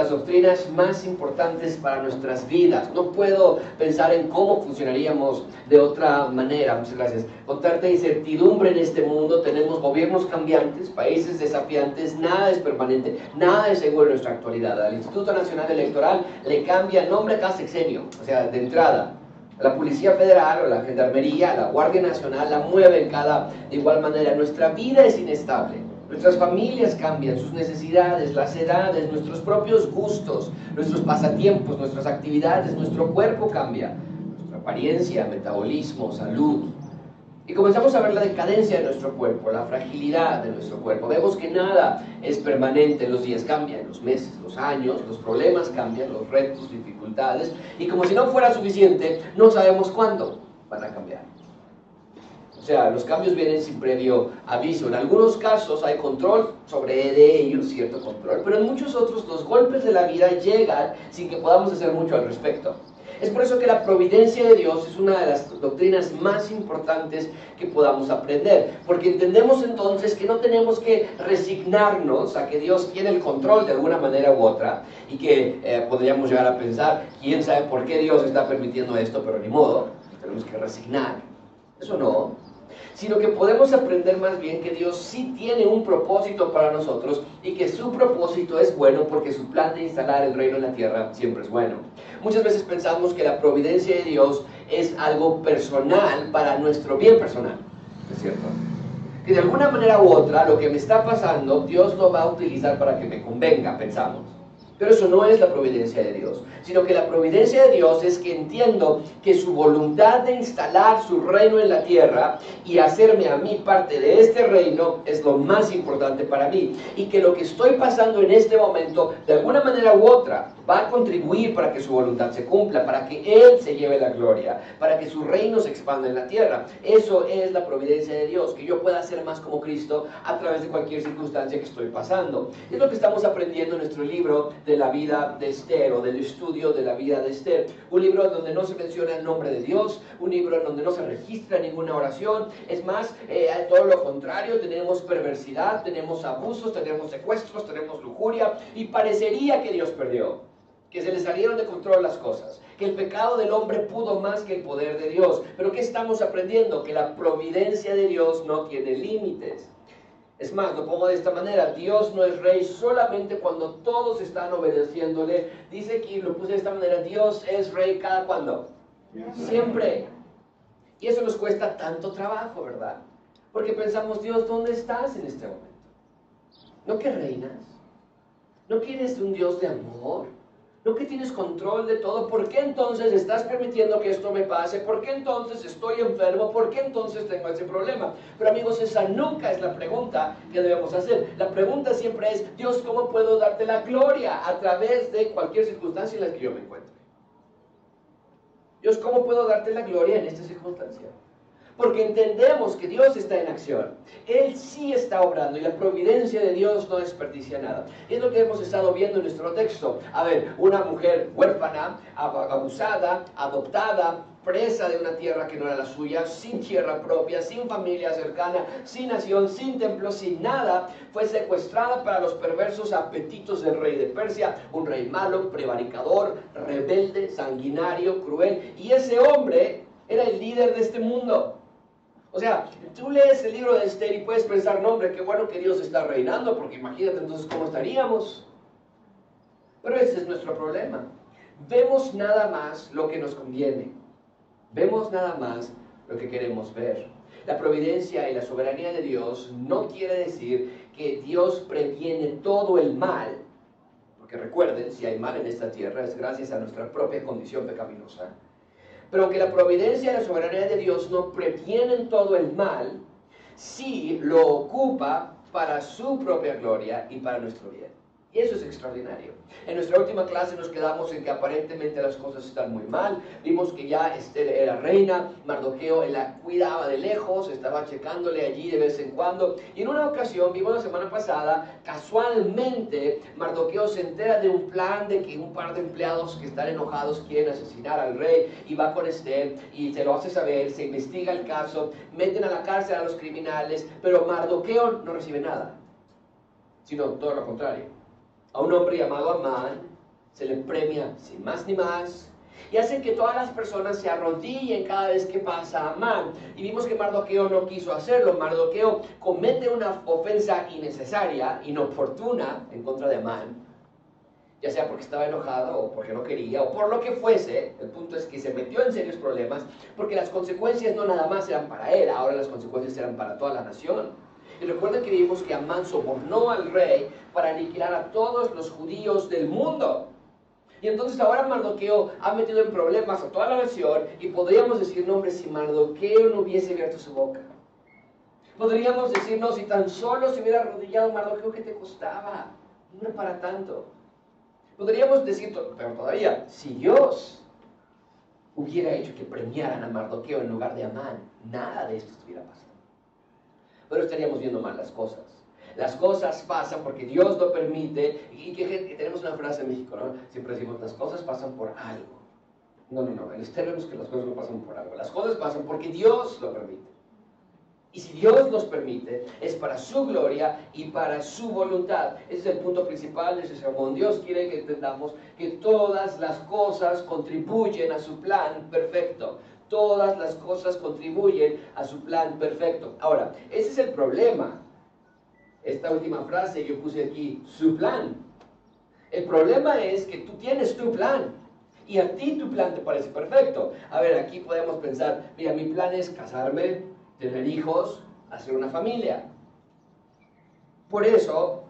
las doctrinas más importantes para nuestras vidas. No puedo pensar en cómo funcionaríamos de otra manera. Muchas gracias. Con tanta incertidumbre en este mundo, tenemos gobiernos cambiantes, países desafiantes, nada es permanente, nada es seguro en nuestra actualidad. Al Instituto Nacional Electoral le cambia nombre cada sexenio, o sea, de entrada. La Policía Federal o la Gendarmería, la Guardia Nacional la mueven cada de igual manera. Nuestra vida es inestable. Nuestras familias cambian, sus necesidades, las edades, nuestros propios gustos, nuestros pasatiempos, nuestras actividades, nuestro cuerpo cambia, nuestra apariencia, metabolismo, salud. Y comenzamos a ver la decadencia de nuestro cuerpo, la fragilidad de nuestro cuerpo. Vemos que nada es permanente, los días cambian, los meses, los años, los problemas cambian, los retos, dificultades. Y como si no fuera suficiente, no sabemos cuándo van a cambiar. O sea, los cambios vienen sin previo aviso. En algunos casos hay control sobre de ellos, cierto control, pero en muchos otros los golpes de la vida llegan sin que podamos hacer mucho al respecto. Es por eso que la providencia de Dios es una de las doctrinas más importantes que podamos aprender, porque entendemos entonces que no tenemos que resignarnos a que Dios tiene el control de alguna manera u otra y que eh, podríamos llegar a pensar, quién sabe por qué Dios está permitiendo esto, pero ni modo, tenemos que resignar. Eso no, sino que podemos aprender más bien que Dios sí tiene un propósito para nosotros y que su propósito es bueno porque su plan de instalar el reino en la tierra siempre es bueno. Muchas veces pensamos que la providencia de Dios es algo personal para nuestro bien personal, ¿es cierto? Que de alguna manera u otra lo que me está pasando Dios lo va a utilizar para que me convenga, pensamos. Pero eso no es la providencia de Dios, sino que la providencia de Dios es que entiendo que su voluntad de instalar su reino en la tierra y hacerme a mí parte de este reino es lo más importante para mí. Y que lo que estoy pasando en este momento, de alguna manera u otra, va a contribuir para que su voluntad se cumpla, para que Él se lleve la gloria, para que su reino se expanda en la tierra. Eso es la providencia de Dios, que yo pueda ser más como Cristo a través de cualquier circunstancia que estoy pasando. Es lo que estamos aprendiendo en nuestro libro de la vida de Esther o del estudio de la vida de Esther. Un libro donde no se menciona el nombre de Dios, un libro en donde no se registra ninguna oración. Es más, eh, todo lo contrario, tenemos perversidad, tenemos abusos, tenemos secuestros, tenemos lujuria y parecería que Dios perdió que se le salieron de control las cosas, que el pecado del hombre pudo más que el poder de Dios. Pero ¿qué estamos aprendiendo? Que la providencia de Dios no tiene límites. Es más, lo pongo de esta manera, Dios no es rey solamente cuando todos están obedeciéndole. Dice que lo puse de esta manera, Dios es rey cada cuando. Siempre. Y eso nos cuesta tanto trabajo, ¿verdad? Porque pensamos, Dios, ¿dónde estás en este momento? ¿No que reinas? ¿No quieres un Dios de amor? ¿No que tienes control de todo? ¿Por qué entonces estás permitiendo que esto me pase? ¿Por qué entonces estoy enfermo? ¿Por qué entonces tengo ese problema? Pero amigos, esa nunca es la pregunta que debemos hacer. La pregunta siempre es, Dios, ¿cómo puedo darte la gloria a través de cualquier circunstancia en la que yo me encuentre? Dios, ¿cómo puedo darte la gloria en esta circunstancia? Porque entendemos que Dios está en acción. Él sí está obrando y la providencia de Dios no desperdicia nada. es lo que hemos estado viendo en nuestro texto. A ver, una mujer huérfana, abusada, adoptada, presa de una tierra que no era la suya, sin tierra propia, sin familia cercana, sin nación, sin templo, sin nada, fue secuestrada para los perversos apetitos del rey de Persia, un rey malo, prevaricador, rebelde, sanguinario, cruel. Y ese hombre era el líder de este mundo. O sea, tú lees el libro de Esther y puedes pensar, no hombre, qué bueno que Dios está reinando, porque imagínate entonces cómo estaríamos. Pero ese es nuestro problema. Vemos nada más lo que nos conviene. Vemos nada más lo que queremos ver. La providencia y la soberanía de Dios no quiere decir que Dios previene todo el mal, porque recuerden, si hay mal en esta tierra es gracias a nuestra propia condición pecaminosa pero que la providencia y la soberanía de Dios no previenen todo el mal, sí lo ocupa para su propia gloria y para nuestro bien. Y eso es extraordinario. En nuestra última clase nos quedamos en que aparentemente las cosas están muy mal. Vimos que ya Esther era reina, Mardoqueo la cuidaba de lejos, estaba checándole allí de vez en cuando. Y en una ocasión, vimos la semana pasada, casualmente Mardoqueo se entera de un plan de que un par de empleados que están enojados quieren asesinar al rey y va con Esther y se lo hace saber, se investiga el caso, meten a la cárcel a los criminales, pero Mardoqueo no recibe nada, sino todo lo contrario a un hombre llamado Amán, se le premia sin más ni más, y hacen que todas las personas se arrodillen cada vez que pasa Amán. Y vimos que Mardoqueo no quiso hacerlo. Mardoqueo comete una ofensa innecesaria, inoportuna en contra de Amán, ya sea porque estaba enojado o porque no quería o por lo que fuese. El punto es que se metió en serios problemas porque las consecuencias no nada más eran para él, ahora las consecuencias eran para toda la nación. Y recuerden que vimos que Amán sobornó al rey para aniquilar a todos los judíos del mundo. Y entonces ahora Mardoqueo ha metido en problemas a toda la nación y podríamos decir, no hombre, si Mardoqueo no hubiese abierto su boca. Podríamos decir, no, si tan solo se hubiera arrodillado Mardoqueo, ¿qué te costaba? No para tanto. Podríamos decir, pero todavía, si Dios hubiera hecho que premiaran a Mardoqueo en lugar de Amán, nada de esto estuviera pasando. Pero estaríamos viendo mal las cosas. Las cosas pasan porque Dios lo permite. Y que, tenemos una frase en México, ¿no? Siempre decimos, las cosas pasan por algo. No, no, no. En este es que las cosas no pasan por algo. Las cosas pasan porque Dios lo permite. Y si Dios los permite, es para su gloria y para su voluntad. Ese es el punto principal de ese sermón. Dios quiere que entendamos que todas las cosas contribuyen a su plan perfecto. Todas las cosas contribuyen a su plan perfecto. Ahora, ese es el problema esta última frase yo puse aquí, su plan. El problema es que tú tienes tu plan y a ti tu plan te parece perfecto. A ver, aquí podemos pensar, mira, mi plan es casarme, tener hijos, hacer una familia. Por eso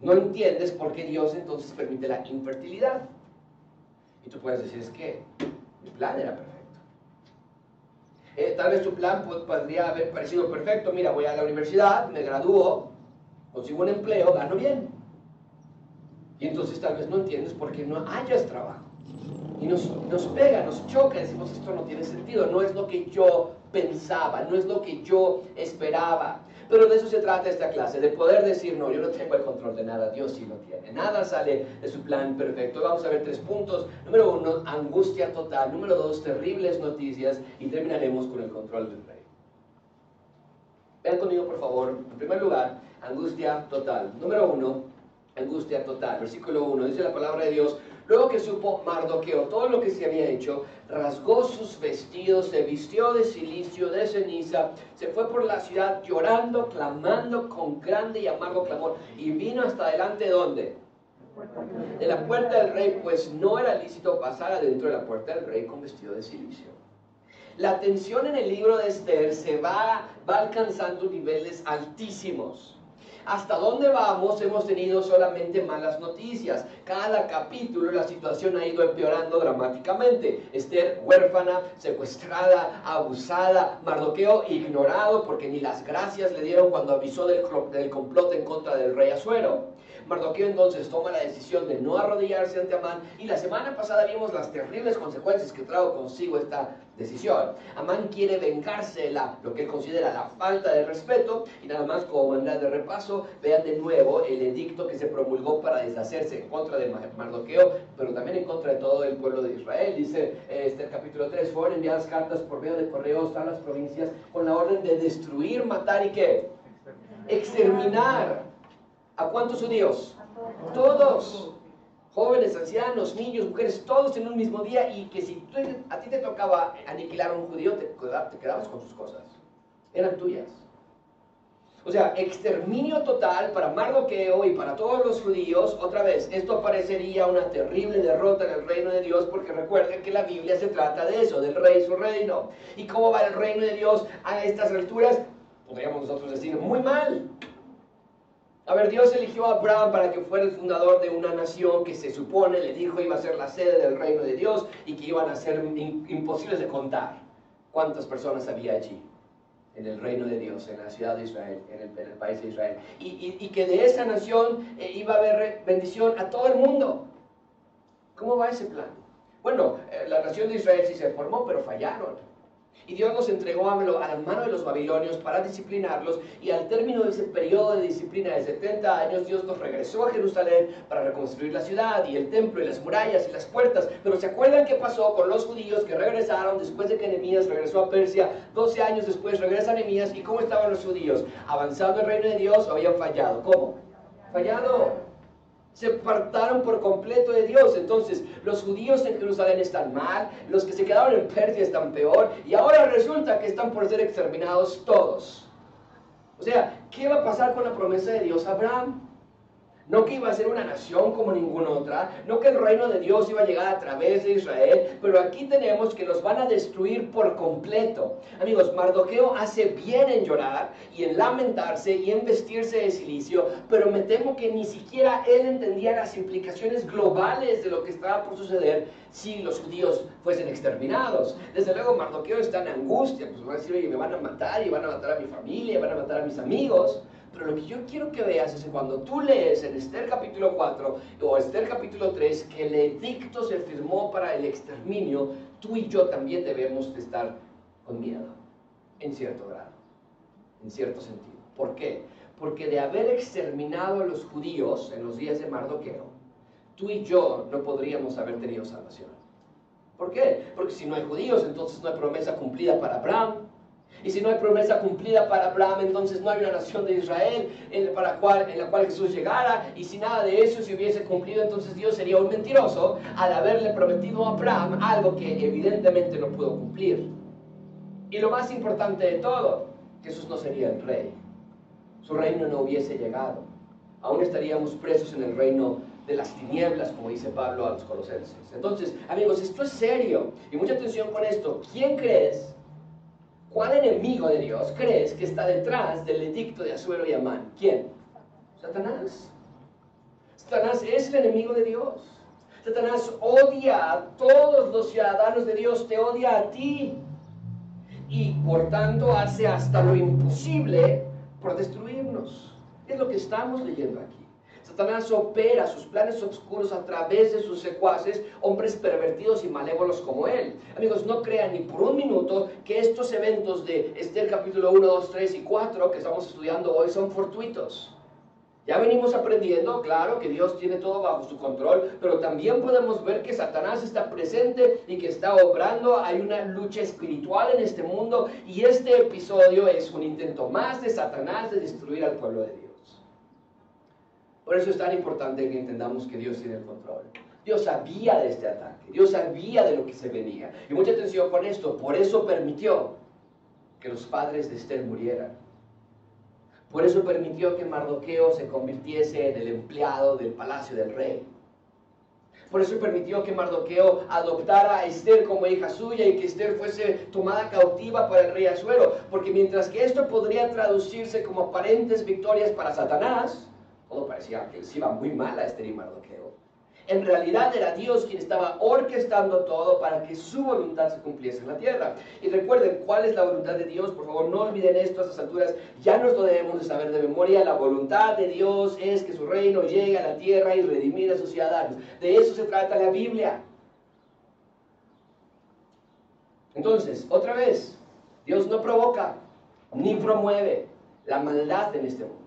no entiendes por qué Dios entonces permite la infertilidad. Y tú puedes decir, es que mi plan era perfecto. Eh, tal vez tu plan podría haber parecido perfecto. Mira, voy a la universidad, me gradúo, consigo un empleo, gano bien. Y entonces tal vez no entiendes por qué no hayas trabajo. Y nos pega, nos choca, decimos esto no tiene sentido, no es lo que yo pensaba, no es lo que yo esperaba. Pero de eso se trata esta clase, de poder decir, no, yo no tengo el control de nada, Dios sí lo tiene. Nada sale de su plan perfecto. Vamos a ver tres puntos. Número uno, angustia total. Número dos, terribles noticias. Y terminaremos con el control del rey. Vean conmigo, por favor, en primer lugar, angustia total. Número uno, angustia total. Versículo 1, dice la palabra de Dios, luego que supo Mardoqueo todo lo que se había hecho, rasgó sus vestidos, se vistió de silicio, de ceniza, se fue por la ciudad llorando, clamando con grande y amargo clamor, y vino hasta delante de dónde? De la puerta del rey, pues no era lícito pasar adentro de la puerta del rey con vestido de silicio. La tensión en el libro de Esther se va, va alcanzando niveles altísimos hasta dónde vamos hemos tenido solamente malas noticias. Cada capítulo la situación ha ido empeorando dramáticamente. Esther huérfana, secuestrada, abusada, Mardoqueo ignorado porque ni las gracias le dieron cuando avisó del, del complot en contra del rey Azuero. Mardoqueo entonces toma la decisión de no arrodillarse ante Amán y la semana pasada vimos las terribles consecuencias que trajo consigo esta decisión. Amán quiere vengarse de la, lo que él considera la falta de respeto y nada más como manera de repaso, vean de nuevo el edicto que se promulgó para deshacerse en contra de Mardoqueo, pero también en contra de todo el pueblo de Israel. Dice este el capítulo 3, fueron enviadas cartas por medio de correos a las provincias con la orden de destruir, matar y qué? Exterminar ¿A cuántos judíos? Todos. Jóvenes, ancianos, niños, mujeres, todos en un mismo día y que si a ti te tocaba aniquilar a un judío, te, te quedabas con sus cosas. Eran tuyas. O sea, exterminio total para Mardoqueo y para todos los judíos. Otra vez, esto parecería una terrible derrota en el reino de Dios porque recuerden que la Biblia se trata de eso, del rey y su reino. ¿Y cómo va el reino de Dios a estas alturas? Podríamos nosotros decir, muy mal. A ver, Dios eligió a Abraham para que fuera el fundador de una nación que se supone, le dijo, iba a ser la sede del reino de Dios y que iban a ser imposibles de contar cuántas personas había allí, en el reino de Dios, en la ciudad de Israel, en el, país de Israel. Y, que de esa nación eh, iba a haber bendición a todo el mundo. ¿Cómo va ese plan? Bueno, eh, la nación de Israel sí se formó, pero fallaron. Y Dios los entregó a la mano de los babilonios para disciplinarlos y al término de ese periodo de disciplina de 70 años Dios los regresó a Jerusalén para reconstruir la ciudad y el templo y las murallas y las puertas. Pero ¿se acuerdan qué pasó con los judíos que regresaron después de que Nehemías regresó a Persia? 12 años después regresa Nehemías y ¿cómo estaban los judíos? ¿Avanzando el reino de Dios o habían fallado? ¿Cómo? Fallado. Se apartaron por completo de Dios. Entonces, los judíos en Jerusalén están mal, los que se quedaron en Persia están peor, y ahora resulta que están por ser exterminados todos. O sea, ¿qué va a pasar con la promesa de Dios a Abraham? No que iba a ser una nación como ninguna otra, no que el reino de Dios iba a llegar a través de Israel, pero aquí tenemos que los van a destruir por completo. Amigos, Mardoqueo hace bien en llorar y en lamentarse y en vestirse de silicio, pero me temo que ni siquiera él entendía las implicaciones globales de lo que estaba por suceder si los judíos fuesen exterminados. Desde luego Mardoqueo está en angustia, pues va a decir, oye, me van a matar y van a matar a mi familia, van a matar a mis amigos. Pero lo que yo quiero que veas es que cuando tú lees en Esther capítulo 4 o Esther capítulo 3 que el edicto se firmó para el exterminio, tú y yo también debemos de estar con miedo, en cierto grado, en cierto sentido. ¿Por qué? Porque de haber exterminado a los judíos en los días de Mardoqueo, tú y yo no podríamos haber tenido salvación. ¿Por qué? Porque si no hay judíos, entonces no hay promesa cumplida para Abraham, y si no hay promesa cumplida para Abraham, entonces no hay una nación de Israel en, para la cual Jesús llegara. Y si nada de eso se hubiese cumplido, entonces Dios sería un mentiroso al haberle prometido a Abraham algo que evidentemente no pudo cumplir. Y lo más importante de todo, Jesús no sería el rey. Su reino no hubiese llegado. Aún estaríamos presos en el reino de las tinieblas, como dice Pablo a los colosenses. Entonces, amigos, esto es serio. Y mucha atención con esto. ¿Quién crees ¿Cuál enemigo de Dios crees que está detrás del edicto de Azuero y Amán? ¿Quién? Satanás. Satanás es el enemigo de Dios. Satanás odia a todos los ciudadanos de Dios, te odia a ti. Y por tanto hace hasta lo imposible por destruirnos. Es lo que estamos leyendo aquí. Satanás opera sus planes oscuros a través de sus secuaces, hombres pervertidos y malévolos como él. Amigos, no crean ni por un minuto que estos eventos de Esther capítulo 1, 2, 3 y 4 que estamos estudiando hoy son fortuitos. Ya venimos aprendiendo, claro, que Dios tiene todo bajo su control, pero también podemos ver que Satanás está presente y que está obrando. Hay una lucha espiritual en este mundo y este episodio es un intento más de Satanás de destruir al pueblo de Dios. Por eso es tan importante que entendamos que Dios tiene el control. Dios sabía de este ataque, Dios sabía de lo que se venía. Y mucha atención con esto, por eso permitió que los padres de Esther murieran. Por eso permitió que Mardoqueo se convirtiese en el empleado del palacio del rey. Por eso permitió que Mardoqueo adoptara a Esther como hija suya y que Esther fuese tomada cautiva para el rey Azuero. Porque mientras que esto podría traducirse como aparentes victorias para Satanás, todo parecía que les iba muy mal a Esther y Mardoqueo. En realidad era Dios quien estaba orquestando todo para que su voluntad se cumpliese en la tierra. Y recuerden cuál es la voluntad de Dios, por favor no olviden esto a estas alturas, ya nos lo debemos de saber de memoria, la voluntad de Dios es que su reino llegue a la tierra y redimir a sus ciudadanos. De eso se trata la Biblia. Entonces, otra vez, Dios no provoca ni promueve la maldad en este mundo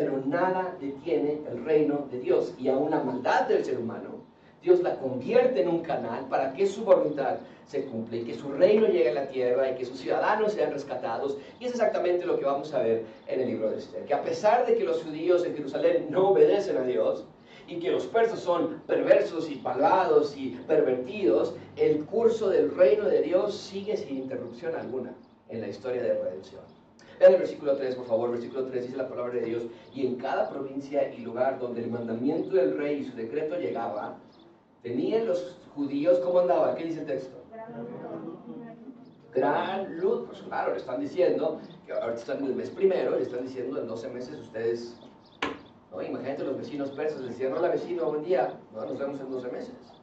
pero nada detiene el reino de Dios y aún la maldad del ser humano. Dios la convierte en un canal para que su voluntad se cumpla y que su reino llegue a la tierra y que sus ciudadanos sean rescatados. Y es exactamente lo que vamos a ver en el libro de Esther. Que a pesar de que los judíos en Jerusalén no obedecen a Dios y que los persas son perversos y malvados y pervertidos, el curso del reino de Dios sigue sin interrupción alguna en la historia de redención. Vean el versículo 3, por favor. Versículo 3 dice la palabra de Dios. Y en cada provincia y lugar donde el mandamiento del rey y su decreto llegaba, tenían los judíos, ¿cómo andaba? ¿Qué dice el texto? Gran luz. Pues claro, le están diciendo, que ahorita están en el mes primero, le están diciendo en 12 meses ustedes, ¿no? Imagínate los vecinos persas, le decían, hola vecino, buen día, no, nos vemos en 12 meses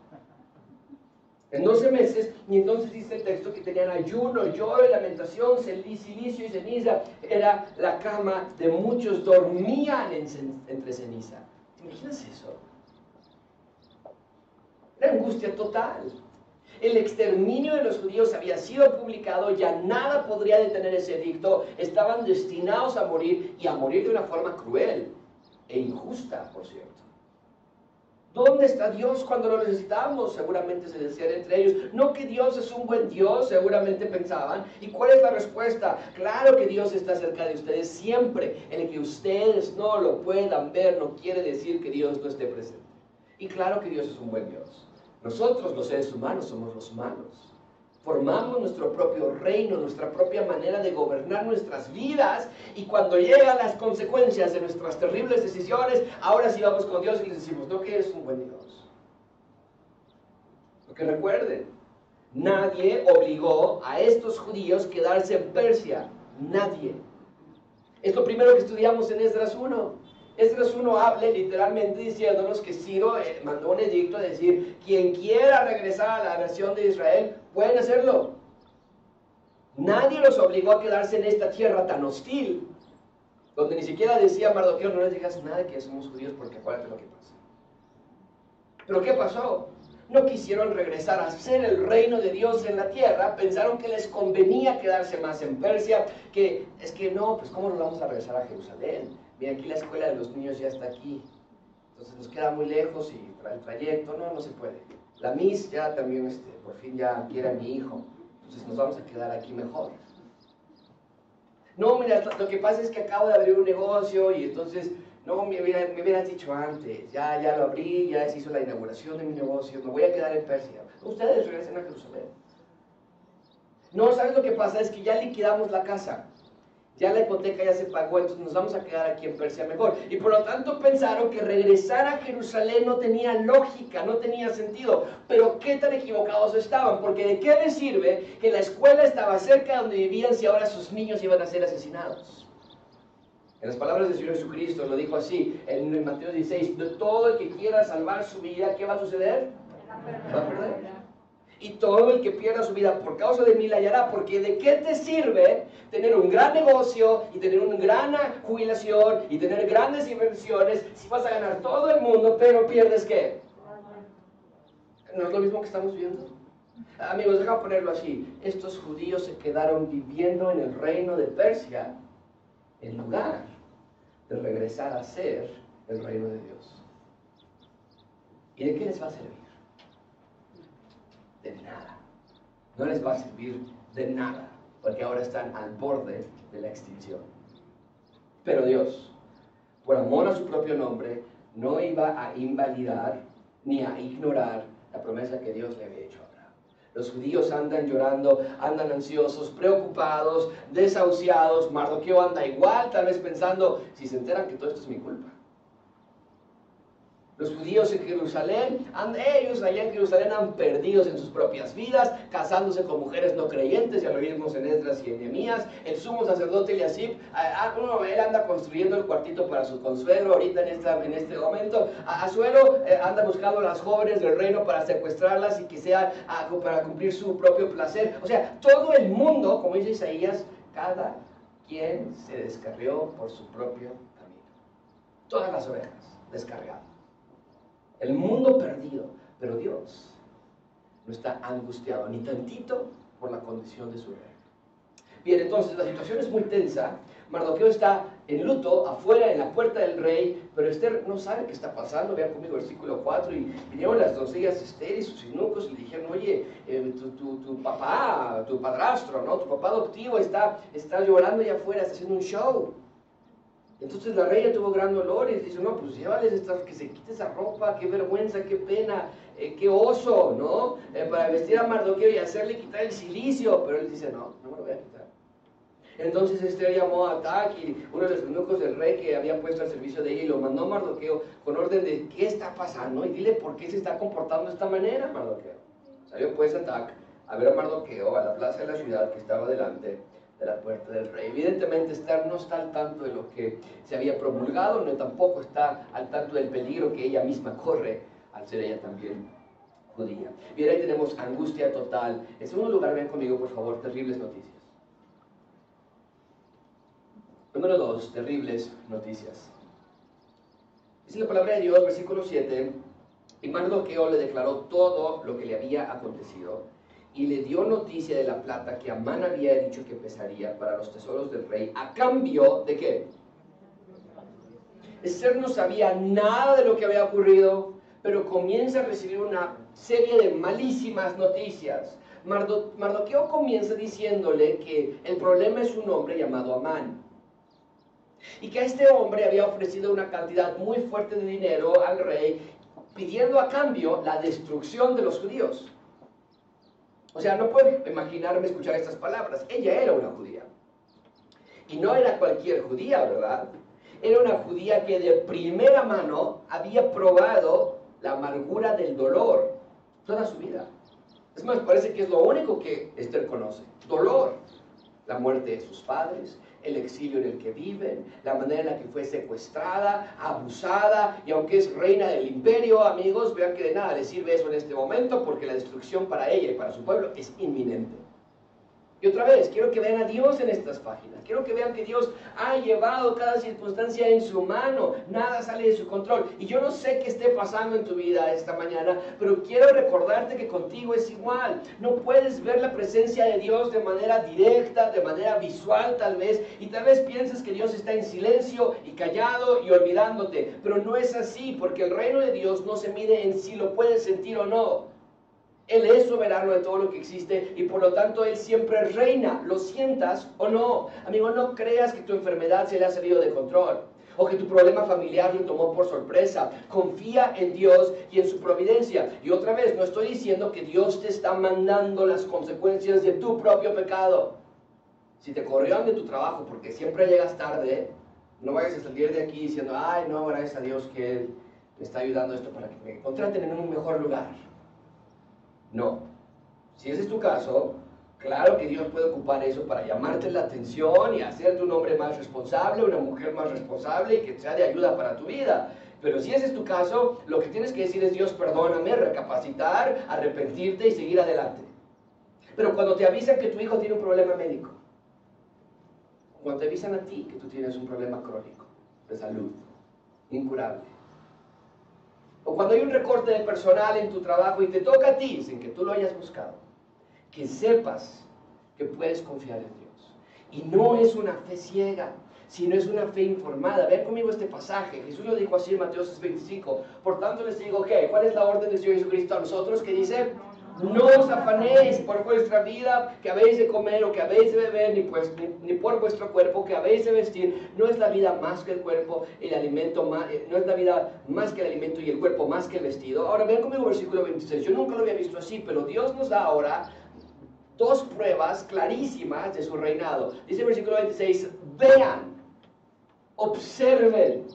en 12 meses, y entonces dice el texto que tenían ayuno, lloro y lamentación, silicio y ceniza, era la cama de muchos, dormían entre ceniza. ¿Te imaginas eso? Era angustia total. El exterminio de los judíos había sido publicado, ya nada podría detener ese edicto, estaban destinados a morir y a morir de una forma cruel e injusta, por cierto. ¿Dónde está Dios cuando lo necesitamos? Seguramente se decían entre ellos. No que Dios es un buen Dios, seguramente pensaban. ¿Y cuál es la respuesta? Claro que Dios está cerca de ustedes siempre. El que ustedes no lo puedan ver no quiere decir que Dios no esté presente. Y claro que Dios es un buen Dios. Nosotros los seres humanos somos los malos. Formamos nuestro propio reino, nuestra propia manera de gobernar nuestras vidas y cuando llegan las consecuencias de nuestras terribles decisiones, ahora sí vamos con Dios y le decimos, no que eres un buen Dios. Porque recuerden, nadie obligó a estos judíos a quedarse en Persia. Nadie. Es lo primero que estudiamos en Esdras 1. Esdras 1 habla literalmente diciéndonos que Ciro eh, mandó un edicto a decir, quien quiera regresar a la nación de Israel, pueden hacerlo. Nadie los obligó a quedarse en esta tierra tan hostil, donde ni siquiera decía Mardoqueo, no les digas nada que somos judíos porque acuérdate lo que pasa. Pero ¿qué pasó? No quisieron regresar a ser el reino de Dios en la tierra, pensaron que les convenía quedarse más en Persia, que es que no, pues ¿cómo nos vamos a regresar a Jerusalén? Mira, aquí la escuela de los niños ya está aquí. Entonces nos queda muy lejos y el trayecto, no, no se puede. La Miss ya también, este, por fin ya quiere a mi hijo. Entonces nos vamos a quedar aquí mejor. No, mira, lo que pasa es que acabo de abrir un negocio y entonces, no, me, me hubieras dicho antes, ya, ya lo abrí, ya se hizo la inauguración de mi negocio, me voy a quedar en Persia. Ustedes regresen a Jerusalén. No, ¿sabes lo que pasa? Es que ya liquidamos la casa ya la hipoteca ya se pagó, entonces nos vamos a quedar aquí en Persia mejor. Y por lo tanto pensaron que regresar a Jerusalén no tenía lógica, no tenía sentido. Pero qué tan equivocados estaban, porque de qué les sirve que la escuela estaba cerca de donde vivían si ahora sus niños iban a ser asesinados. En las palabras del Señor Jesucristo lo dijo así, en Mateo 16, de todo el que quiera salvar su vida, ¿qué va a suceder? Va a perder y todo el que pierda su vida por causa de mí la hallará, porque de qué te sirve tener un gran negocio y tener una gran jubilación y tener grandes inversiones si vas a ganar todo el mundo, pero pierdes qué? ¿No es lo mismo que estamos viendo? Amigos, déjame ponerlo así. Estos judíos se quedaron viviendo en el reino de Persia en lugar de regresar a ser el reino de Dios. ¿Y de qué les va a servir? De nada. No les va a servir de nada, porque ahora están al borde de la extinción. Pero Dios, por amor a su propio nombre, no iba a invalidar ni a ignorar la promesa que Dios le había hecho a Abraham. Los judíos andan llorando, andan ansiosos, preocupados, desahuciados. Mardoqueo anda igual, tal vez pensando, si se enteran que todo esto es mi culpa. Los judíos en Jerusalén, ellos allá en Jerusalén han perdidos en sus propias vidas, casándose con mujeres no creyentes, ya lo vimos en Esdras y en Nehemías. El sumo sacerdote Eliasib, él anda construyendo el cuartito para su consuelo ahorita en, este momento. Azuero eh, anda buscando a las jóvenes del reino para secuestrarlas y que sea para cumplir su propio placer. O sea, todo el mundo, como dice Isaías, cada quien se descarrió por su propio camino. Todas las ovejas descargadas. El mundo perdido, pero Dios no está angustiado ni tantito por la condición de su rey. Bien, entonces la situación es muy tensa. Mardoqueo está en luto, afuera, en la puerta del rey, pero Esther no sabe qué está pasando. Vean conmigo versículo 4. Y vinieron las doncellas Esther y sus eunucos y le dijeron: Oye, eh, tu, papá, tu padrastro, ¿no? tu papá adoptivo está, está llorando allá afuera, está haciendo un show. Entonces la reina tuvo gran dolor y dice, no, pues llévales que se quite esa ropa, qué vergüenza, qué pena, eh, qué oso, ¿no? Eh, para vestir a Mardoqueo y hacerle quitar el silicio. Pero él dice, no, no me lo voy a quitar. Entonces Esther llamó a Atac y uno de los eunucos del rey que había puesto al servicio de ella y lo mandó a Mardoqueo con orden de qué está pasando y dile por qué se está comportando de esta manera Mardoqueo. Salió pues Atac a ver a Mardoqueo a la plaza de la ciudad que estaba delante de la puerta del rey. Evidentemente Esther no está al tanto de lo que se había promulgado, no tampoco está al tanto del peligro que ella misma corre al ser ella también judía. Bien, ahí tenemos angustia total. En segundo lugar, ven conmigo, por favor, terribles noticias. Número dos, terribles noticias. Dice la palabra de Dios, versículo 7, y Mardoqueo le declaró todo lo que le había acontecido y le dio noticia de la plata que Amán había dicho que pesaría para los tesoros del rey, a cambio de qué? Esther no sabía nada de lo que había ocurrido, pero comienza a recibir una serie de malísimas noticias. Mardoqueo comienza diciéndole que el problema es un hombre llamado Amán. Y que este hombre había ofrecido una cantidad muy fuerte de dinero al rey, pidiendo a cambio la destrucción de los judíos. O sea, no puedo imaginarme escuchar estas palabras. Ella era una judía. Y no era cualquier judía, ¿verdad? Era una judía que de primera mano había probado la amargura del dolor toda su vida. Es más, parece que es lo único que Esther conoce. Dolor. La muerte de sus padres, el exilio en el que viven, la manera en la que fue secuestrada, abusada, y aunque es reina del imperio, amigos, vean que de nada le sirve eso en este momento porque la destrucción para ella y para su pueblo es inminente. Y otra vez, quiero que vean a Dios en estas páginas. Quiero que vean que Dios ha llevado cada circunstancia en su mano. Nada sale de su control. Y yo no sé qué esté pasando en tu vida esta mañana, pero quiero recordarte que contigo es igual. No puedes ver la presencia de Dios de manera directa, de manera visual tal vez. Y tal vez pienses que Dios está en silencio y callado y olvidándote. Pero no es así, porque el reino de Dios no se mide en si lo puedes sentir o no. Él es soberano de todo lo que existe y por lo tanto Él siempre reina, lo sientas o no. Amigo, no creas que tu enfermedad se le ha salido de control o que tu problema familiar lo tomó por sorpresa. Confía en Dios y en su providencia. Y otra vez, no estoy diciendo que Dios te está mandando las consecuencias de tu propio pecado. Si te corrieron de tu trabajo porque siempre llegas tarde, no vayas a salir de aquí diciendo, ay, no, gracias a Dios que Él me está ayudando esto para que me contraten en un mejor lugar. No. Si ese es tu caso, claro que Dios puede ocupar eso para llamarte la atención y hacerte un hombre más responsable, una mujer más responsable y que sea de ayuda para tu vida. Pero si ese es tu caso, lo que tienes que decir es Dios, perdóname, recapacitar, arrepentirte y seguir adelante. Pero cuando te avisan que tu hijo tiene un problema médico, cuando te avisan a ti que tú tienes un problema crónico de salud, incurable, o cuando hay un recorte de personal en tu trabajo y te toca a ti, sin que tú lo hayas buscado, que sepas que puedes confiar en Dios. Y no es una fe ciega, sino es una fe informada. Vean conmigo este pasaje. Jesús lo dijo así en Mateo 25. Por tanto les digo, ¿qué? ¿Cuál es la orden de Señor Jesucristo a nosotros? Que dice, no os afanéis por vuestra vida que habéis de comer o que habéis de beber, ni, pues, ni, por vuestro cuerpo que habéis de vestir. No es la vida más que el cuerpo, el alimento más, eh, no es la vida más que el alimento y el cuerpo más que el vestido. Ahora vean conmigo el versículo 26. Yo nunca lo había visto así, pero Dios nos da ahora dos pruebas clarísimas de su reinado. Dice el versículo 26, vean, observen,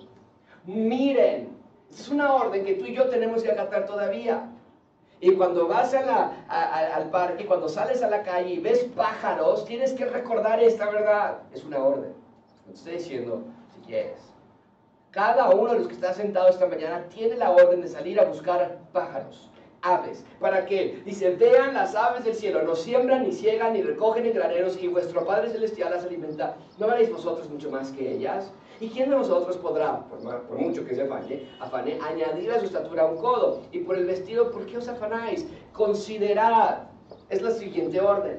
miren. Es una orden que tú y yo tenemos que acatar todavía. Y cuando vas al parque, cuando sales a la calle y ves pájaros, tienes que recordar esta verdad. Es una orden. Te estoy diciendo si quieres. Cada uno de los que está sentado esta mañana tiene la orden de salir a buscar pájaros, aves. ¿Para qué? Dice, vean las aves del cielo, no siembran, ni ciegan, ni recogen en graneros, y vuestro Padre Celestial las alimenta. ¿No veréis vosotros mucho más que ellas? ¿Y quién de nosotros podrá, por, mucho que se afane, afane, añadir a su estatura un codo? Y por el vestido, ¿por qué os afanáis? Considerad, es la siguiente orden.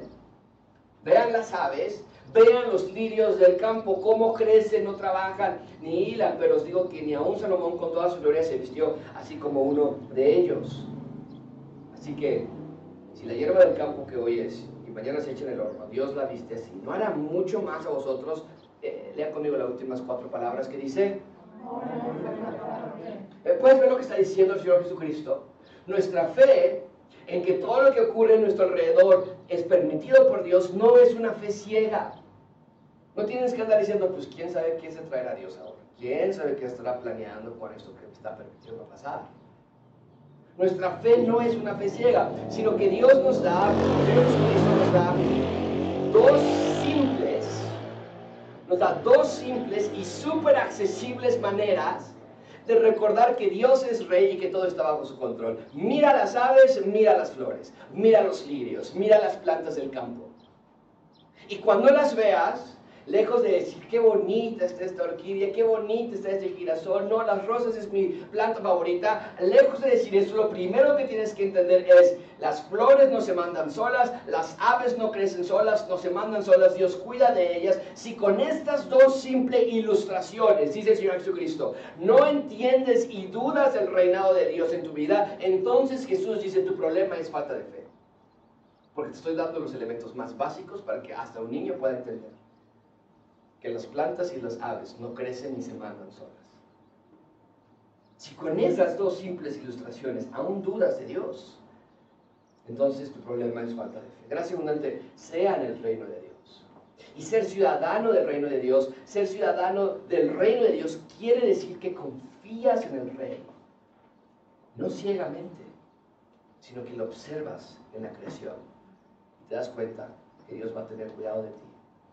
Vean las aves, vean los lirios del campo, cómo crecen, no trabajan, ni hilan, pero os digo que ni aun Salomón con toda su gloria se vistió así como uno de ellos. Así que, si la hierba del campo que hoy es y mañana se echa en el horno, Dios la viste así, ¿no hará mucho más a vosotros eh, lea conmigo las últimas cuatro palabras que dice. Eh, ¿Puedes ver lo que está diciendo el Señor Jesucristo? Nuestra fe en que todo lo que ocurre en nuestro alrededor es permitido por Dios no es una fe ciega. No tienes que andar diciendo, pues quién sabe quién se traerá Dios ahora. ¿Quién sabe qué estará planeando con esto que está permitiendo pasar? Nuestra fe no es una fe ciega, sino que Dios nos da, Dios nos da dos da dos simples y súper accesibles maneras de recordar que Dios es rey y que todo está bajo su control. Mira las aves, mira las flores, mira los lirios, mira las plantas del campo. Y cuando las veas, Lejos de decir, qué bonita está esta orquídea, qué bonita está este girasol, no, las rosas es mi planta favorita. Lejos de decir eso, lo primero que tienes que entender es, las flores no se mandan solas, las aves no crecen solas, no se mandan solas, Dios cuida de ellas. Si con estas dos simples ilustraciones, dice el Señor Jesucristo, no entiendes y dudas del reinado de Dios en tu vida, entonces Jesús dice, tu problema es falta de fe. Porque te estoy dando los elementos más básicos para que hasta un niño pueda entender que las plantas y las aves no crecen ni se mandan solas. Si con esas dos simples ilustraciones aún dudas de Dios, entonces tu problema es falta de fe. Gracias abundante sea en el reino de Dios. Y ser ciudadano del reino de Dios, ser ciudadano del reino de Dios quiere decir que confías en el reino. No ciegamente, sino que lo observas en la creación. Y te das cuenta que Dios va a tener cuidado de ti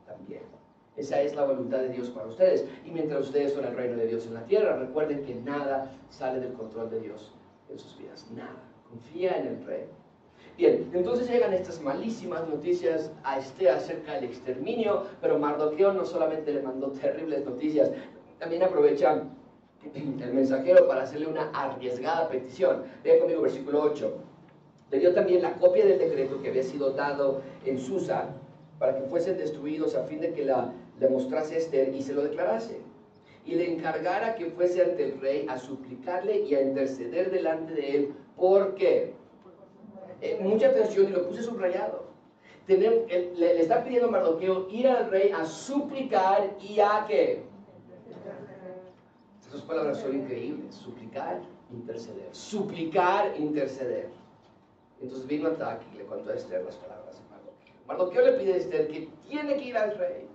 también. Esa es la voluntad de Dios para ustedes. Y mientras ustedes son el reino de Dios en la tierra, recuerden que nada sale del control de Dios en sus vidas. Nada. Confía en el rey. Bien, entonces llegan estas malísimas noticias a este acerca del exterminio, pero Mardoqueo no solamente le mandó terribles noticias, también aprovecha el mensajero para hacerle una arriesgada petición. Vean conmigo versículo 8. Le dio también la copia del decreto que había sido dado en Susa para que fuesen destruidos a fin de que la, le mostrase Esther y se lo declarase. Y le encargara que fuese ante el rey a suplicarle y a interceder delante de él. porque eh, mucha atención y lo puse subrayado. Le, está pidiendo a Mardoqueo ir al rey a suplicar y a qué. Esas palabras son increíbles. Suplicar, interceder. Suplicar, interceder. Entonces vino Ataque y le contó a Esther las palabras. Mardoqueo le pide a Esther que tiene que ir al rey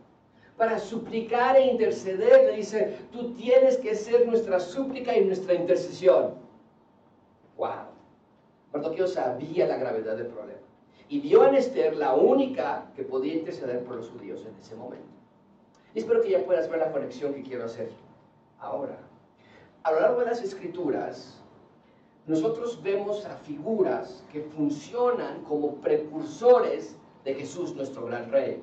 para suplicar e interceder. Le dice, tú tienes que ser nuestra súplica y nuestra intercesión. ¡Wow! Mardoqueo sabía la gravedad del problema. Y vio en Esther la única que podía interceder por los judíos en ese momento. Y espero que ya puedas ver la conexión que quiero hacer ahora. A lo largo de las escrituras, nosotros vemos a figuras que funcionan como precursores de Jesús, nuestro gran rey.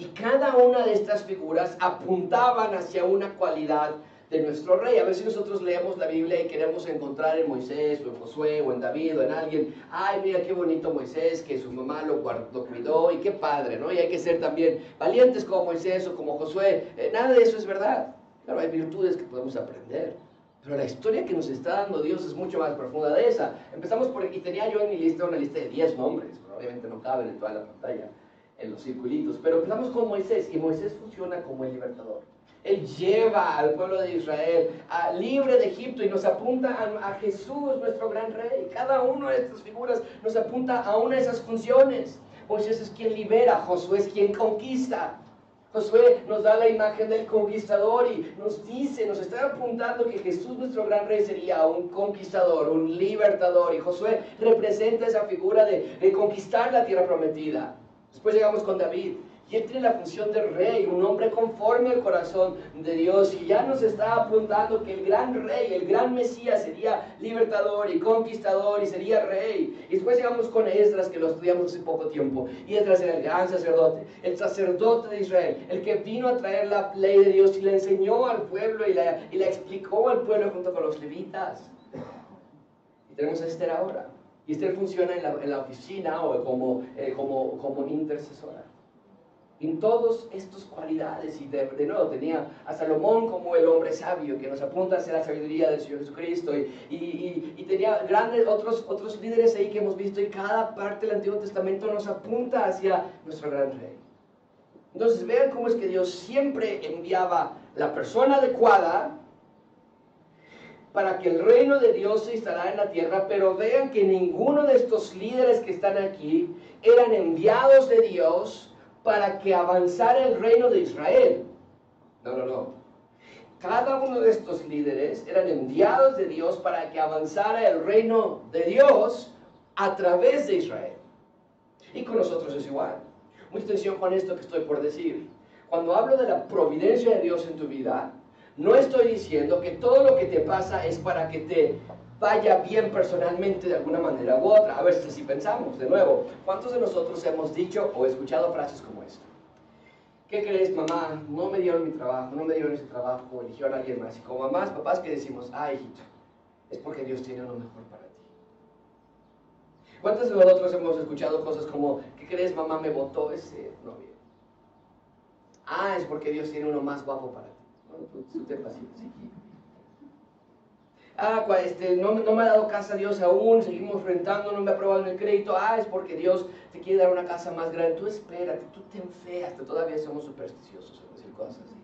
Y cada una de estas figuras apuntaban hacia una cualidad de nuestro rey. A si nosotros leemos la Biblia y queremos encontrar en Moisés o en Josué o en David o en alguien, ay, mira qué bonito Moisés, que su mamá lo, cuidó y qué padre, ¿no? Y hay que ser también valientes como Moisés o como Josué. Eh, nada de eso es verdad. Claro, hay virtudes que podemos aprender. Pero la historia que nos está dando Dios es mucho más profunda de esa. Empezamos por, y tenía yo en mi lista una lista de 10 nombres, pero obviamente no caben en toda la pantalla, en los circulitos. Pero empezamos con Moisés, y Moisés funciona como el libertador. Él lleva al pueblo de Israel libre de Egipto y nos apunta a, Jesús, nuestro gran rey. Cada una de estas figuras nos apunta a una de esas funciones. Moisés es quien libera, Josué es quien conquista. Josué nos da la imagen del conquistador y nos dice, nos está apuntando que Jesús nuestro gran rey sería un conquistador, un libertador. Y Josué representa esa figura de conquistar la tierra prometida. Después llegamos con David. Y él tiene la función de rey, un hombre conforme al corazón de Dios. Y ya nos está apuntando que el gran rey, el gran Mesías sería libertador y conquistador y sería rey. Y después llegamos con Esdras, que lo estudiamos hace poco tiempo. Y Esdras era el gran sacerdote, el sacerdote de Israel, el que vino a traer la ley de Dios y le enseñó al pueblo y la, y la explicó al pueblo junto con los levitas. Y tenemos a Esther ahora. Y Esther funciona en la, en la oficina o como, eh, como, como intercesora en todas estas cualidades. Y de, nuevo tenía a Salomón como el hombre sabio que nos apunta hacia la sabiduría del Señor Jesucristo. Y, y, y, tenía grandes otros, otros líderes ahí que hemos visto y cada parte del Antiguo Testamento nos apunta hacia nuestro gran rey. Entonces vean cómo es que Dios siempre enviaba la persona adecuada para que el reino de Dios se instalara en la tierra, pero vean que ninguno de estos líderes que están aquí eran enviados de Dios para que avanzara el reino de Israel. No, no, no. Cada uno de estos líderes eran enviados de Dios para que avanzara el reino de Dios a través de Israel. Y con nosotros es igual. Mucha atención con esto que estoy por decir. Cuando hablo de la providencia de Dios en tu vida, no estoy diciendo que todo lo que te pasa es para que te vaya bien personalmente de alguna manera u otra. A ver si pensamos, de nuevo, ¿cuántos de nosotros hemos dicho o escuchado frases como esta? ¿qué crees, mamá? No me dieron mi trabajo, no me dieron ese trabajo, eligieron a alguien más. Y como mamás, papás, ¿qué decimos? Ah, hijito, es porque Dios tiene lo mejor para ti. ¿Cuántos de nosotros hemos escuchado cosas como, ¿qué crees, mamá? Me votó ese novio. Ah, es porque Dios tiene uno más guapo para ti. Te Ah, este, no, no, me ha dado casa Dios aún, seguimos rentando, no me ha aprobado el crédito. Ah, es porque Dios te quiere dar una casa más grande. Tú espérate, tú te enfeas, todavía somos supersticiosos en decir cosas así.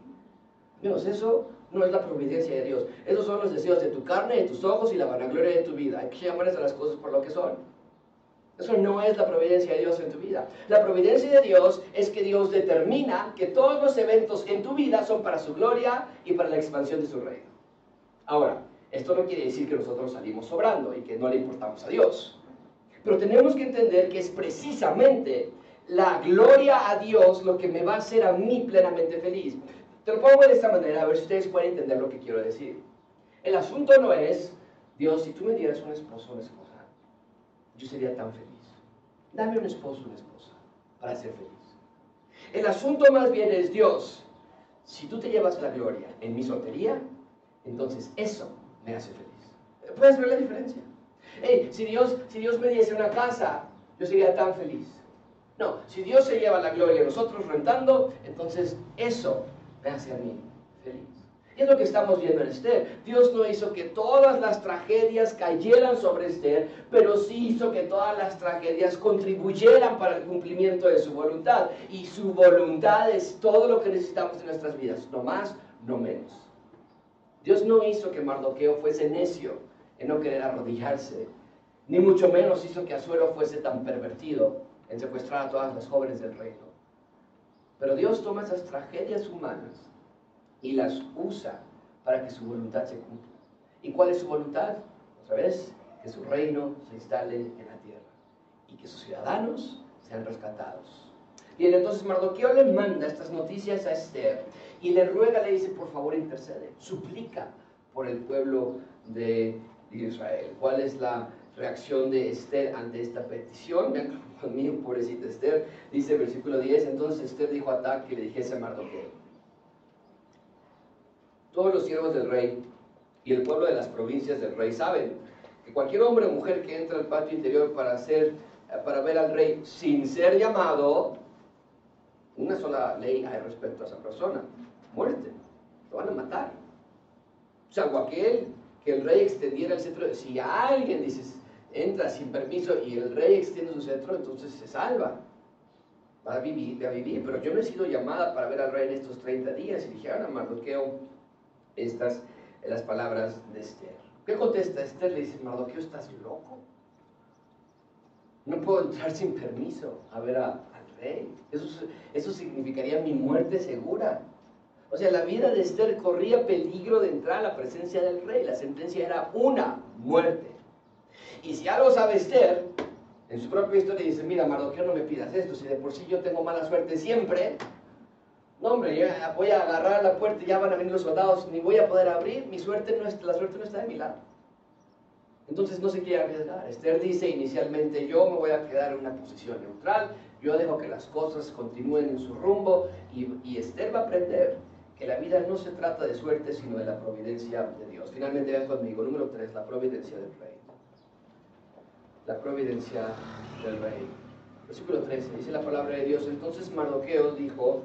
Dios, eso no es la providencia de Dios. Esos son los deseos de tu carne, de tus ojos y la vanagloria de tu vida. Hay que llamar a las cosas por lo que son. Eso no es la providencia de Dios en tu vida. La providencia de Dios es que Dios determina que todos los eventos en tu vida son para su gloria y para la expansión de su reino. Ahora, esto no quiere decir que nosotros salimos sobrando y que no le importamos a Dios. Pero tenemos que entender que es precisamente la gloria a Dios lo que me va a hacer a mí plenamente feliz. Te lo pongo de esta manera, a ver si ustedes pueden entender lo que quiero decir. El asunto no es, Dios, si tú me dieras un esposo o una esposa, yo sería tan feliz. Dame un esposo una esposa para ser feliz. El asunto más bien es Dios. Si tú te llevas la gloria en mi soltería, entonces eso me hace feliz. ¿Puedes ver la diferencia? Hey, si, Dios, si Dios me diese una casa, yo sería tan feliz. No, si Dios se lleva la gloria nosotros rentando, entonces eso me hace a mí feliz. Es lo que estamos viendo en Esther. Dios no hizo que todas las tragedias cayeran sobre Esther, pero sí hizo que todas las tragedias contribuyeran para el cumplimiento de su voluntad. Y su voluntad es todo lo que necesitamos en nuestras vidas, no más, no menos. Dios no hizo que Mardoqueo fuese necio en no querer arrodillarse, ni mucho menos hizo que Azuero fuese tan pervertido en secuestrar a todas las jóvenes del reino. Pero Dios toma esas tragedias humanas y las usa para que su voluntad se cumpla. ¿Y cuál es su voluntad? Otra vez, que su reino se instale en la tierra y que sus ciudadanos sean rescatados. Bien, entonces Mardoqueo le manda estas noticias a Esther y le ruega, le dice, por favor intercede, suplica por el pueblo de Israel. ¿Cuál es la reacción de Esther ante esta petición? Vean conmigo, pobrecita Esther, dice versículo 10, entonces Esther dijo a que le dijese a Mardoqueo, todos los siervos del rey y el pueblo de las provincias del rey saben que cualquier hombre o mujer que entra al patio interior para, hacer, para ver al rey sin ser llamado, una sola ley hay respecto a esa persona, muerte, lo van a matar. O sea, aquel que el rey extendiera el cetro, si alguien dice, entra sin permiso y el rey extiende su cetro, entonces se salva. Va a vivir, va a vivir, pero yo no he sido llamada para ver al rey en estos 30 días. Y dijeron a Mardoqueo, estas las palabras de Esther. ¿Qué contesta Esther? Le dice, Mardoqueo, ¿estás loco? No puedo entrar sin permiso a ver al rey. Eso, eso significaría mi muerte segura. O sea, la vida de Esther corría peligro de entrar a la presencia del rey. La sentencia era una muerte. Y si algo sabe Esther, en su propia historia dice, mira, Mardoqueo, no me pidas esto. Si de por sí yo tengo mala suerte siempre, no, hombre, yo voy a agarrar la puerta y ya van a venir los soldados, ni voy a poder abrir, mi suerte no es, la suerte no está de mi lado. Entonces no se quiere arriesgar. Esther dice inicialmente, yo me voy a quedar en una posición neutral, yo dejo que las cosas continúen en su rumbo y, y Esther va a aprender que la vida no se trata de suerte, sino de la providencia de Dios. Finalmente vean conmigo, número 3, la providencia del rey. La providencia del rey. Versículo 13, dice la palabra de Dios, entonces Mardoqueo dijo,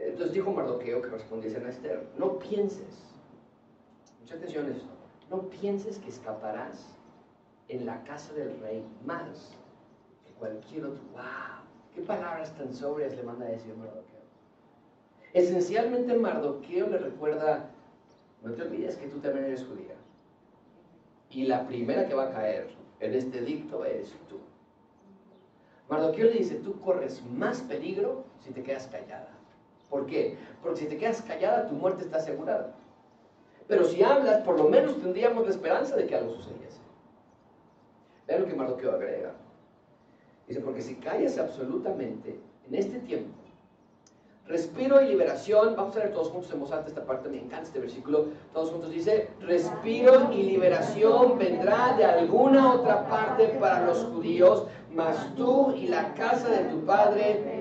entonces dijo Mardoqueo que respondiesen a Esther, no pienses, mucha atención esto, no pienses que escaparás en la casa del rey más que cualquier otro. ¡Wow! ¿Qué palabras tan sobrias le manda a decir Mardoqueo? Esencialmente Mardoqueo le recuerda, no te olvides que tú también eres judía. Y la primera que va a caer en este dicto eres tú. Mardoqueo le dice, tú corres más peligro si te quedas callada. ¿Por qué? Porque si te quedas callada, tu muerte está asegurada. Pero si hablas, por lo menos tendríamos la esperanza de que algo sucediese. Vean lo que Mardoqueo agrega. Dice, porque si callas absolutamente en este tiempo, respiro y liberación, vamos a ver todos juntos en voz esta parte, me encanta este versículo, todos juntos dice, respiro y liberación vendrá de alguna otra parte para los judíos, mas tú y la casa de tu padre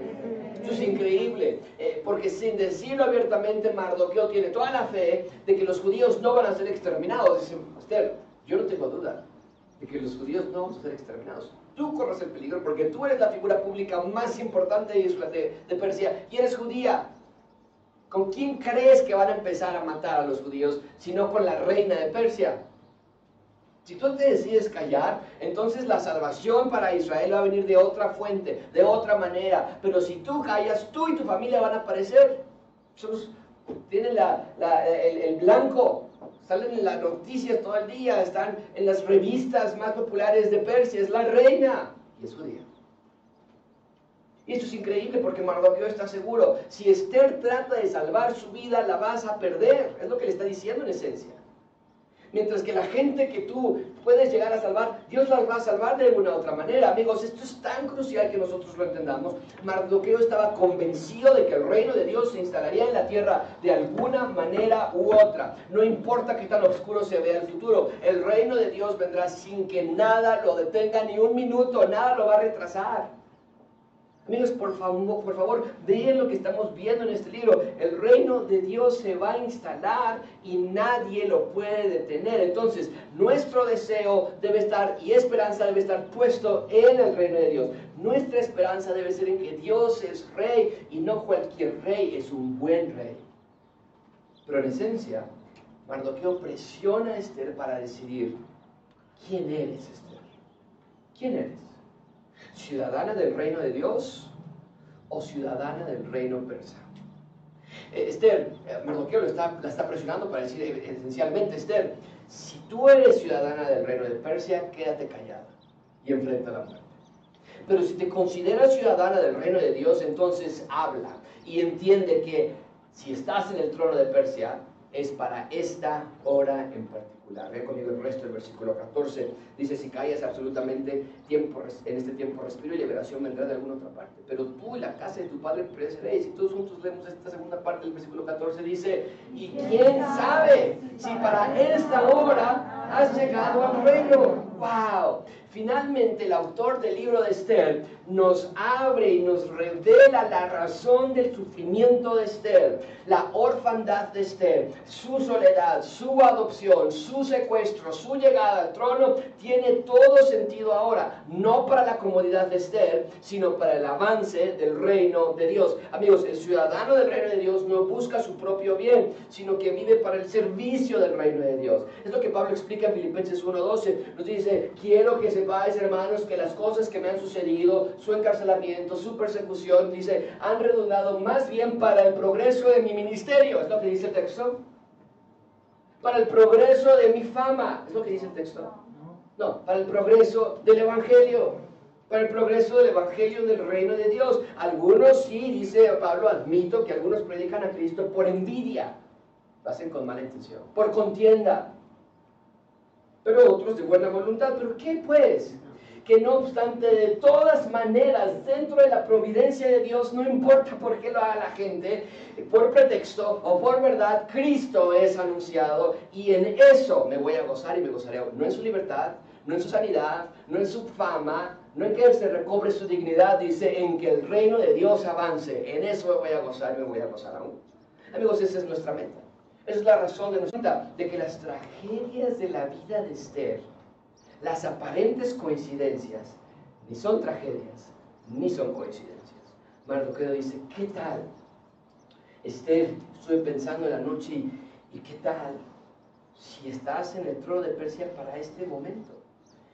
Es increíble, eh, porque sin decirlo abiertamente, Mardoqueo tiene toda la fe de que los judíos no van a ser exterminados. Dice, Esther, yo no tengo duda de que los judíos no van a ser exterminados. Tú corres el peligro porque tú eres la figura pública más importante de, de Persia y eres judía. ¿Con quién crees que van a empezar a matar a los judíos si no con la reina de Persia? Si tú te decides callar, entonces la salvación para Israel va a venir de otra fuente, de otra manera. Pero si tú callas, tú y tu familia van a aparecer. tienen el, blanco, salen en las noticias todo el día, están en las revistas más populares de Persia, es la reina y es judía. Y esto es increíble porque Mardoqueo está seguro, si Esther trata de salvar su vida, la vas a perder. Es lo que le está diciendo en esencia. Mientras que la gente que tú puedes llegar a salvar, Dios las va a salvar de alguna otra manera. Amigos, esto es tan crucial que nosotros lo entendamos. Mardoqueo estaba convencido de que el reino de Dios se instalaría en la tierra de alguna manera u otra. No importa qué tan oscuro se vea el futuro, el reino de Dios vendrá sin que nada lo detenga ni un minuto, nada lo va a retrasar. Amigos, por favor, por favor, vean lo que estamos viendo en este libro. El reino de Dios se va a instalar y nadie lo puede detener. Entonces, nuestro deseo debe estar y esperanza debe estar puesto en el reino de Dios. Nuestra esperanza debe ser en que Dios es rey y no cualquier rey, es un buen rey. Pero en esencia, Mardoqueo presiona a Esther para decidir, ¿quién eres Esther? ¿Quién eres? Ciudadana del reino de Dios o ciudadana del reino persa. Eh, Esther, eh, Mardoqueo está, la está presionando para decir eh, esencialmente, Esther, si tú eres ciudadana del reino de Persia, quédate callada y enfrenta la muerte. Pero si te consideras ciudadana del reino de Dios, entonces habla y entiende que si estás en el trono de Persia, es para esta hora en particular. Ve conmigo el resto del versículo 14. Dice, si callas absolutamente, tiempo, en este tiempo respiro y liberación vendrá de alguna otra parte. Pero tú y la casa de tu padre pereceréis. Y todos juntos vemos esta segunda parte del versículo 14. Dice, y quién sabe si para esta hora has llegado al reino. ¡Wow! Finalmente el autor del libro de Esther nos abre y nos revela la razón del sufrimiento de Esther, la orfandad de Esther, su soledad, su adopción, su secuestro, su llegada al trono, tiene todo sentido ahora, no para la comodidad de Esther, sino para el avance del reino de Dios. Amigos, el ciudadano del reino de Dios no busca su propio bien, sino que vive para el servicio del reino de Dios. Es lo que Pablo explica en Filipenses 1.12. Nos dice, quiero que sepáis, hermanos, que las cosas que me han sucedido, su encarcelamiento, su persecución, dice, han redundado más bien para el progreso de mi ministerio. Es lo que dice el texto. Para el progreso de mi fama. Es lo que dice el texto. No, para el progreso del Evangelio para el progreso del Evangelio del reino de Dios. Algunos sí, dice Pablo, admito que algunos predican a Cristo por envidia, lo hacen con mala intención, por contienda, pero otros de buena voluntad. ¿Pero qué pues? Que no obstante, de todas maneras, dentro de la providencia de Dios, no importa por qué lo haga la gente, por pretexto o por verdad, Cristo es anunciado y en eso me voy a gozar y me gozaré. No en su libertad, no en su sanidad, no en su fama, no en que se recobre su dignidad, dice, en que el reino de Dios avance. En eso me voy a gozar y me voy a gozar aún. Amigos, esa es nuestra meta. Es la razón de nuestra de que las tragedias de la vida de Esther, las aparentes coincidencias, ni son tragedias, ni son coincidencias. Mardoqueo dice, ¿qué tal? Esther, estuve pensando en la noche y, ¿qué tal si estás en el trono de Persia para este momento?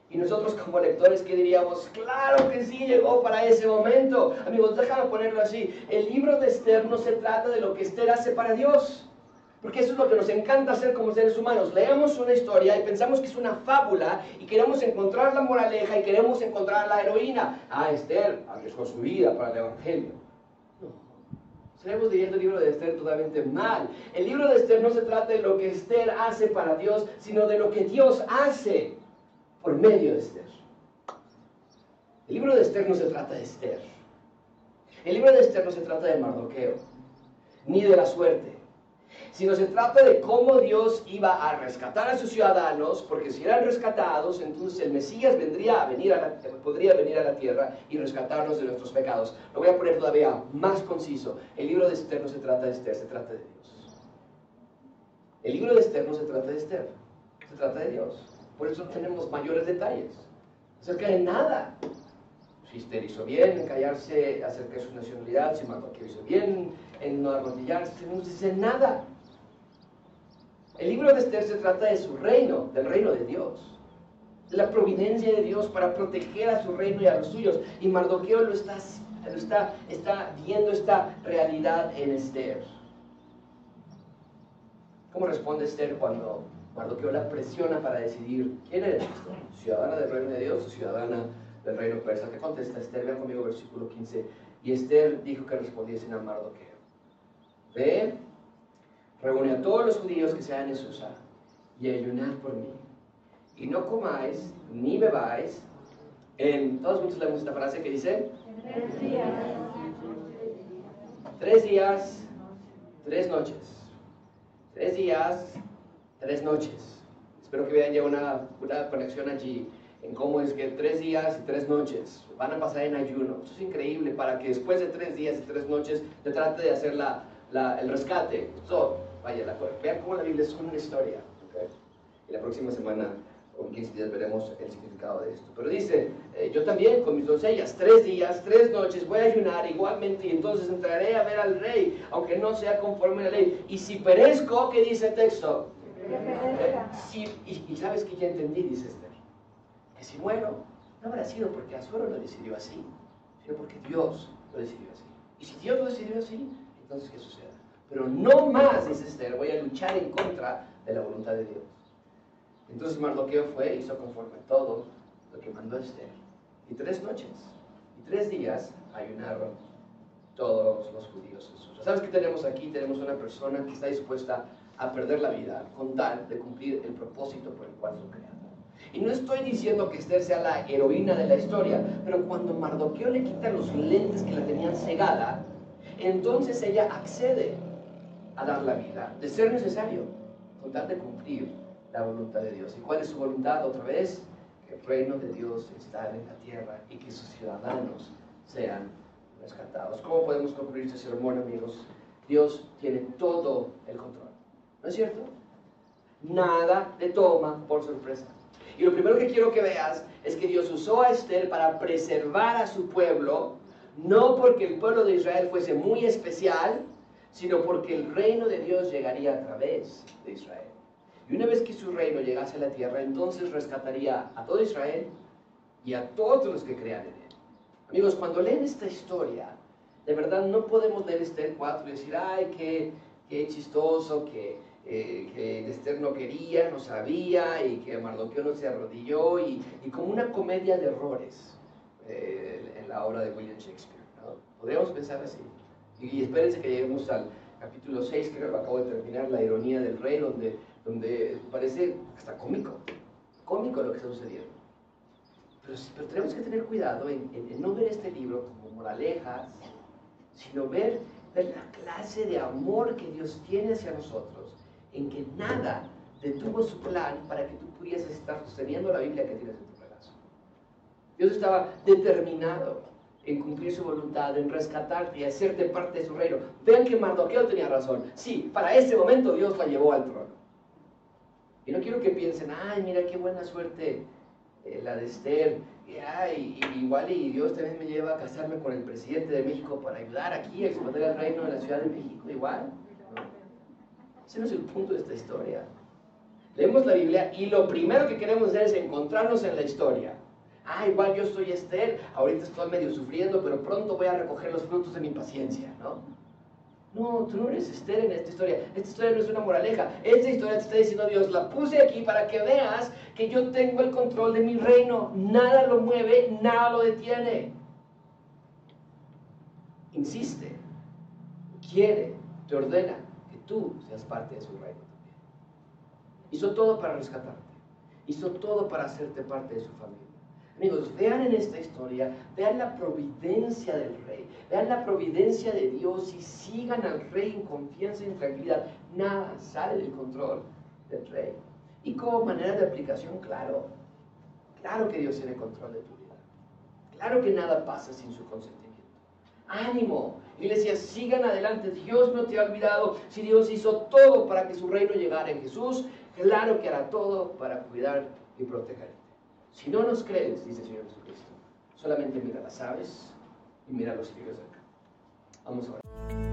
Y nosotros como lectores, ¿qué diríamos? Claro que sí, llegó para ese momento. Amigos, déjame ponerlo así. El libro de Esther no se trata de lo que Esther hace para Dios. Porque eso es lo que nos encanta hacer como seres humanos. Leemos una historia y pensamos que es una fábula y queremos encontrar la moraleja y queremos encontrar la heroína. Ah, Esther arriesgó su vida para el Evangelio. No. Estaremos leyendo el libro de Esther totalmente mal. El libro de Esther no se trata de lo que Esther hace para Dios, sino de lo que Dios hace por medio de Esther. El libro de Esther no se trata de Esther. El libro de Esther no se trata de Mardoqueo, ni de la suerte sino se trata de cómo Dios iba a rescatar a sus ciudadanos, porque si eran rescatados, entonces el Mesías vendría a venir a podría venir a la tierra y rescatarnos de nuestros pecados. Lo voy a poner todavía más conciso. El libro de Esther no se trata de Esther, se trata de Dios. El libro de Esther no se trata de Esther, se trata de Dios. Por eso tenemos mayores detalles acerca de nada. Si Esther hizo bien en callarse acerca de su nacionalidad, si que hizo bien en no arrodillarse, no dice nada. El libro de Esther se trata de su reino, del reino de Dios, de la providencia de Dios para proteger a su reino y a los suyos. Y Mardoqueo lo está, lo está, está viendo esta realidad en Esther. ¿Cómo responde Esther cuando Mardoqueo la presiona para decidir quién eres? ¿Ciudadana del reino de Dios o ciudadana del reino persa? ¿Qué contesta Esther? Vean conmigo versículo 15. Y Esther dijo que respondiesen a Mardoqueo. Ve reúne a todos los judíos que sean en Susa y ayunad por mí. Y no comáis ni bebáis. En, todos juntos leemos esta frase que dice: Tres días. Tres noches. Tres días, tres noches. Espero que vean ya una, una conexión allí en cómo es que tres días y tres noches van a pasar en ayuno. Eso es increíble para que después de tres días y tres noches te trate de hacer la, el rescate. So, vaya, la, vean cómo la Biblia es una historia. Y la próxima semana, o en 15 días, veremos el significado de esto. Pero dice, eh, yo también con mis doncellas, tres días, tres noches, voy a ayunar igualmente y entonces entraré a ver al rey, aunque no sea conforme a la ley. Y si perezco, ¿qué dice el texto? Eh, y, sabes que ya entendí, dice Esther, que si muero, no habrá sido porque Azuero lo decidió así, sino porque Dios lo decidió así. Y si Dios lo decidió así, entonces ¿qué sucede? Pero no más, dice Esther, voy a luchar en contra de la voluntad de Dios. Entonces Mardoqueo fue, hizo conforme todo lo que mandó Esther. Y tres noches y tres días ayunaron todos los judíos. ¿Sabes qué tenemos aquí? Tenemos una persona que está dispuesta a perder la vida con tal de cumplir el propósito por el cual fue creado. Y no estoy diciendo que Esther sea la heroína de la historia, pero cuando Mardoqueo le quita los lentes que la tenían cegada, entonces ella accede a dar la vida, de ser necesario, con tal de cumplir la voluntad de Dios. ¿Y cuál es su voluntad? Otra vez, que el reino de Dios está en la tierra y que sus ciudadanos sean rescatados. ¿Cómo podemos concluir este sermón, amigos? Dios tiene todo el control. ¿No es cierto? Nada le toma por sorpresa. Y lo primero que quiero que veas es que Dios usó a Esther para preservar a su pueblo, no porque el pueblo de Israel fuese muy especial, sino porque el reino de Dios llegaría a través de Israel. Y una vez que su reino llegase a la tierra, entonces rescataría a todo Israel y a todos los que crean en él. Amigos, cuando leen esta historia, de verdad no podemos leer Esther 4 y decir, ay, qué, qué chistoso, que, eh, Esther no quería, no sabía, y que Mardoqueo no se arrodilló, y, y como una comedia de errores eh, en la obra de William Shakespeare. ¿no? Podríamos pensar así. Y, espérense que lleguemos al capítulo 6, que acabo de terminar, la ironía del rey, donde, donde parece hasta cómico, cómico lo que está sucediendo. Pero, pero tenemos que tener cuidado en, no ver este libro como moralejas, sino ver, ver la clase de amor que Dios tiene hacia nosotros, en que nada detuvo su plan para que tú pudieras estar sosteniendo la Biblia que tienes en. Dios estaba determinado en cumplir su voluntad, en rescatarte y hacerte parte de su reino. Vean que Mardoqueo tenía razón. Sí, para ese momento Dios la llevó al trono. Y no quiero que piensen, ay, mira qué buena suerte eh, la de Esther. Y, ay, igual y Dios también me lleva a casarme con el presidente de México para ayudar aquí a expandir el reino de la Ciudad de México. Igual. Ese no es el punto de esta historia. Leemos la Biblia y lo primero que queremos hacer es encontrarnos en la historia ah, igual yo soy Esther, ahorita estoy medio sufriendo, pero pronto voy a recoger los frutos de mi paciencia, ¿no? No, tú no eres Esther en esta historia. Esta historia no es una moraleja. Esta historia te está diciendo Dios, la puse aquí para que veas que yo tengo el control de mi reino. Nada lo mueve, nada lo detiene. Insiste, quiere, te ordena que tú seas parte de su reino también. Hizo todo para rescatarte. Hizo todo para hacerte parte de su familia. Amigos, vean en esta historia, vean la providencia del rey, vean la providencia de Dios y sigan al rey en confianza y en tranquilidad. Nada sale del control del rey. Y como manera de aplicación, claro, claro que Dios tiene control de tu vida. Claro que nada pasa sin su consentimiento. Ánimo, iglesia, sigan adelante. Dios no te ha olvidado. Si Dios hizo todo para que su reino llegara en Jesús, claro que hará todo para cuidar y protegerte. Si no nos crees, dice el Señor Jesucristo, solamente mira las aves y mira los figues acá. Vamos a ver.